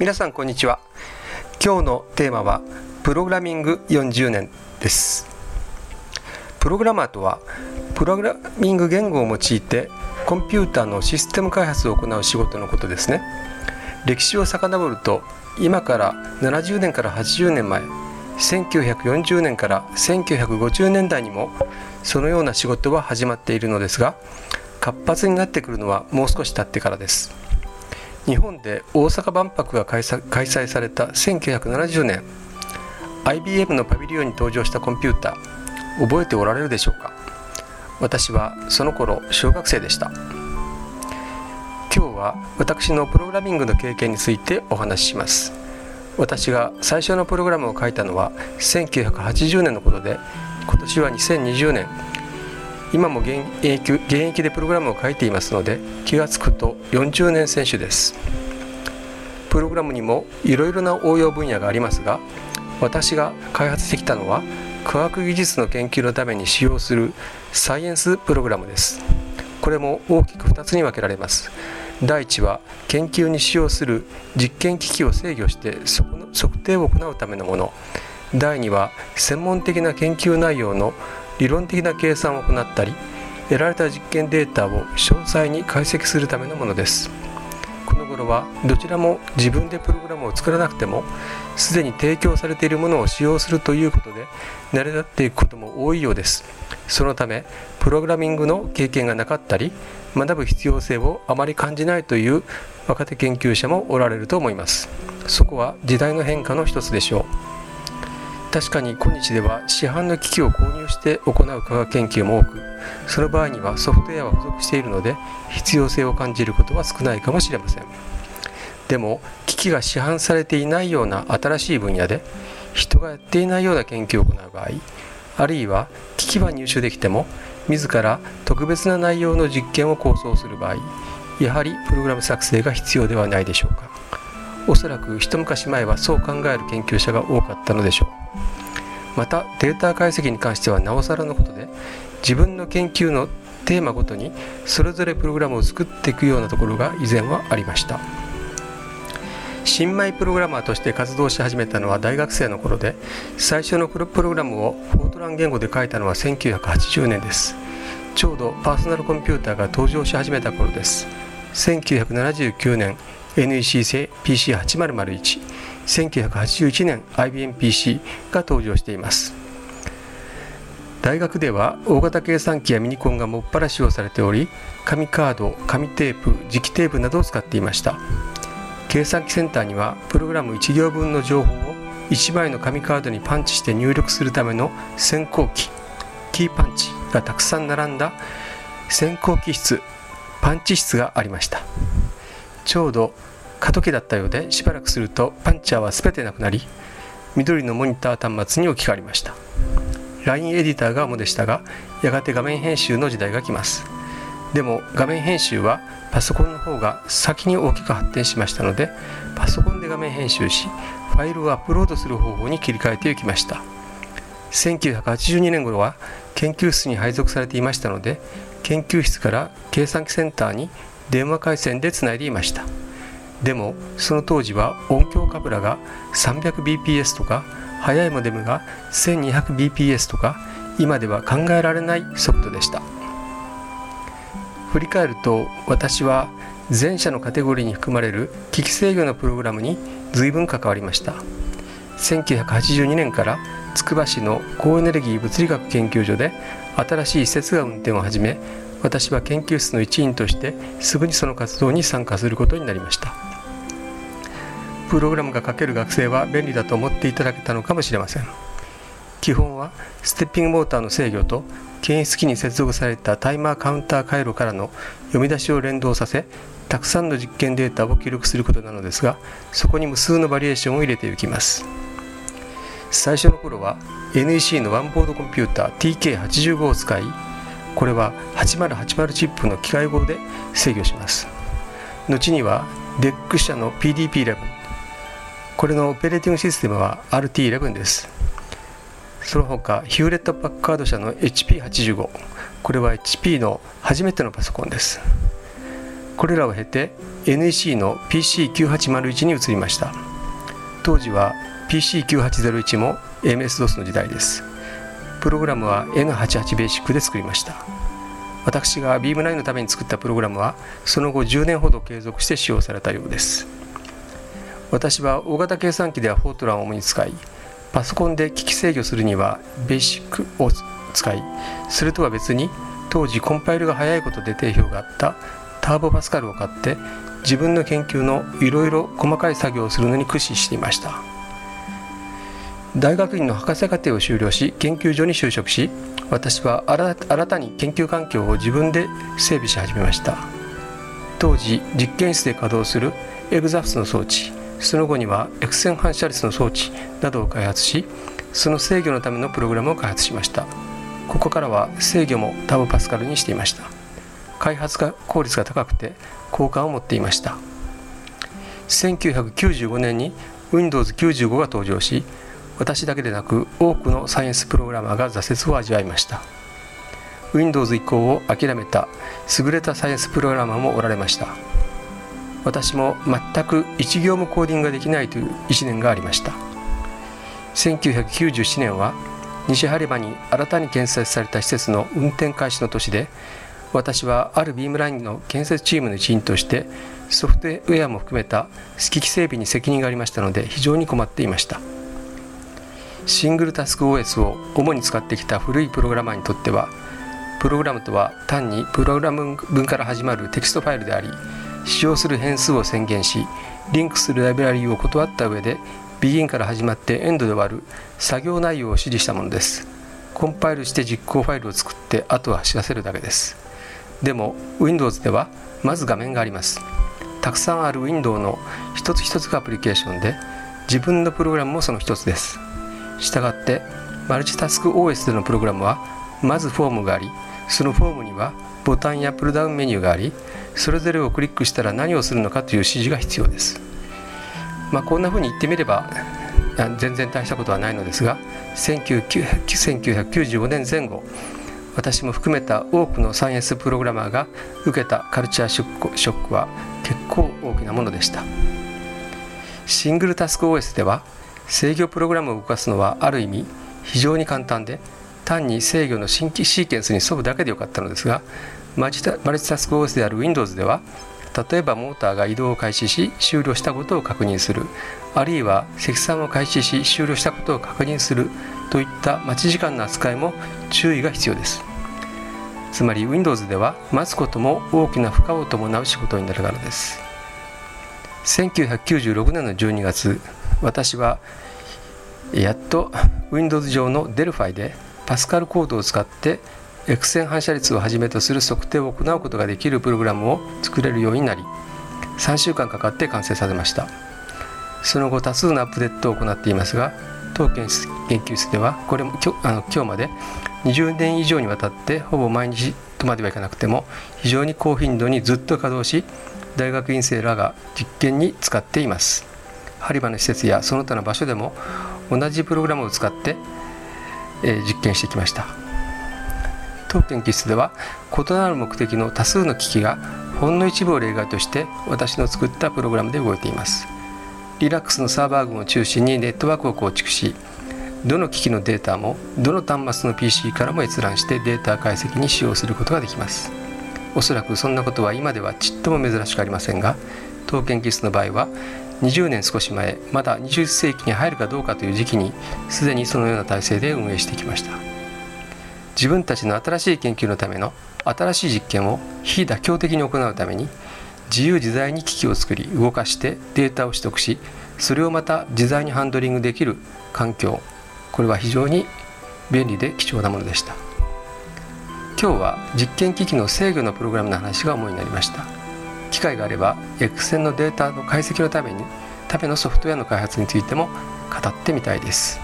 皆さんこんにちは。今日のテーマはプログラミング40年です。プログラマーとはプログラミング言語を用いてコンピューターのシステム開発を行う仕事のことですね。歴史を遡ると今から70年から80年前1940年から1950年代にもそのような仕事は始まっているのですが活発になってくるのはもう少し経ってからです。日本で大阪万博が開催された1970年。IBM のパビリオンに登場したコンピューター覚えておられるでしょうか？私はその頃小学生でした。今日は私のプログラミングの経験についてお話しします。私が最初のプログラムを書いたのは1980年のことで今年は2020年。今も現役現役でプログラムを書いていますので気が付くと40年選手です。プログラムにもいろいろな応用分野がありますが私が開発してきたのは科学技術の研究のために使用するサイエンスプログラムです。これも大きく2つに分けられます。第1は研究に使用する実験機器を制御して測定を行うためのもの。第2は専門的な研究内容の理論的な計算を行ったり得られた実験データを詳細に解析するためのものです。この頃はどちらも自分でプログラムを作らなくてもすでに提供されているものを使用するということで慣れ立っていくことも多いようです。そのためプログラミングの経験がなかったり学ぶ必要性をあまり感じないという若手研究者もおられると思います。そこは時代の変化の一つでしょう。確かに今日では市販の機器を購入して行う科学研究も多くその場合にはソフトウェアは付属しているので必要性を感じることは少ないかもしれません。でも機器が市販されていないような新しい分野で人がやっていないような研究を行う場合あるいは機器は入手できても自ら特別な内容の実験を構想する場合やはりプログラム作成が必要ではないでしょうか。おそらく一昔前はそう考える研究者が多かったのでしょう。またデータ解析に関してはなおさらのことで自分の研究のテーマごとにそれぞれプログラムを作っていくようなところが以前はありました。新米プログラマーとして活動し始めたのは大学生の頃で最初のプログラムをフォートラン言語で書いたのは1980年です。ちょうどパーソナルコンピューターが登場し始めた頃です。1979年 NEC 製 PC8001 1981年 IBMPC が登場しています。大学では大型計算機やミニコンがもっぱら使用されており紙カード紙テープ磁気テープなどを使っていました。計算機センターにはプログラム1行分の情報を1枚の紙カードにパンチして入力するための先行機キーパンチがたくさん並んだ先行機室パンチ室がありました。ちょうど過渡期だったようでしばらくするとパンチャーは全てなくなり緑のモニター端末に置き換わりました。LINE エディターが主でしたがやがて画面編集の時代が来ます。でも画面編集はパソコンの方が先に大きく発展しましたのでパソコンで画面編集しファイルをアップロードする方法に切り替えていきました。1982年頃は研究室に配属されていましたので研究室から計算機センターに電話回線でつないでいました。でもその当時は音響カブラが 300bps とか速いモデムが 1200bps とか今では考えられない速度でした。振り返ると私は前者のカテゴリーに含まれる機器制御のプログラムに随分関わりました。1982年からつくば市の高エネルギー物理学研究所で新しい施設が運転を始め私は研究室の一員としてすぐにその活動に参加することになりました。プログラムが書ける学生は便利だと思っていただけたのかもしれません。基本はステッピングモーターの制御と検出機に接続されたタイマーカウンター回路からの読み出しを連動させたくさんの実験データを記録することなのですがそこに無数のバリエーションを入れていきます。最初の頃は NEC のワンボードコンピューター TK85 を使いこれは8080チップの機械語で制御します。後には DEC 社の PDP11 これのオペレーティングシステムは RT11 です。その他ヒューレット・パッカード社の HP85 これは HP の初めてのパソコンです。これらを経て NEC の PC9801 に移りました。当時は PC9801 も MS-DOS の時代です。プログラムは N88 ベーシックで作りました。私が Beam9 のために作ったプログラムはその後10年ほど継続して使用されたようです。私は大型計算機ではフォートランを主に使いパソコンで機器制御するにはベーシックを使いそれとは別に当時コンパイルが早いことで定評があったターボパスカルを買って自分の研究のいろいろ細かい作業をするのに駆使していました。大学院の博士課程を修了し研究所に就職し私は新たに研究環境を自分で整備し始めました。当時実験室で稼働するエグザフスの装置その後には X 線反射率の装置などを開発しその制御のためのプログラムを開発しました。ここからは制御もターボパスカルにしていました。開発が効率が高くて好感を持っていました。1995年に Windows95 が登場し私だけでなく多くのサイエンスプログラマーが挫折を味わいました。Windows 移行を諦めた優れたサイエンスプログラマーもおられました。私も全く1行もコーディングができないという1年がありました。1997年は西播磨に新たに建設された施設の運転開始の年で私はあるビームラインの建設チームの一員としてソフトウェアも含めた機器整備に責任がありましたので非常に困っていました。シングルタスク OS を主に使ってきた古いプログラマーにとってはプログラムとは単にプログラム文から始まるテキストファイルであり使用する変数を宣言しリンクするライブラリを断った上で begin から始まって end で終わる作業内容を指示したものです。コンパイルして実行ファイルを作ってあとは走らせるだけです。でも Windows ではまず画面があります。たくさんある Windows の一つ一つがアプリケーションで自分のプログラムもその一つです。したがってマルチタスク OS でのプログラムはまずフォームがありそのフォームにはボタンやプルダウンメニューがありそれぞれをクリックしたら何をするのかという指示が必要です。まあ、こんなふうに言ってみれば全然大したことはないのですが1995年前後私も含めた多くのサイエンスプログラマーが受けたカルチャーショックは結構大きなものでしたシングルタスク OS では制御プログラムを動かすのはある意味非常に簡単で単に制御の新規シーケンスに沿うだけでよかったのですがマルチタスク OS である Windows では例えばモーターが移動を開始し終了したことを確認する。あるいは積算を開始し終了したことを確認するといった待ち時間の扱いも注意が必要です。つまり Windows では待つことも大きな負荷を伴う仕事になるからです。1996年の12月私はやっと Windows 上の Delphi でパスカルコードを使って X 線反射率をはじめとする測定を行うことができるプログラムを作れるようになり3週間かかって完成させました。その後多数のアップデートを行っていますが当研究室ではこれも今日あの今日まで20年以上にわたってほぼ毎日とまではいかなくても非常に高頻度にずっと稼働し大学院生らが実験に使っています。播磨の施設やその他の場所でも同じプログラムを使って、えー、実験してきました。当研究室では異なる目的の多数の機器がほんの一部を例外として私の作ったプログラムで動いています。リラックスのサーバー群を中心にネットワークを構築しどの機器のデータもどの端末の PC からも閲覧してデータ解析に使用することができます。おそらくそんなことは今ではちっとも珍しくありませんが当研究室の場合は20年少し前まだ20世紀に入るかどうかという時期にすでにそのような体制で運営してきました。自分たちの新しい研究のための新しい実験を非妥協的に行うために自由自在に機器を作り動かしてデータを取得しそれをまた自在にハンドリングできる環境これは非常に便利で貴重なものでした。今日は実験機器の制御のプログラムの話が主になりました。機会があれば X 線のデータの解析のためにためのソフトウェアの開発についても語ってみたいです。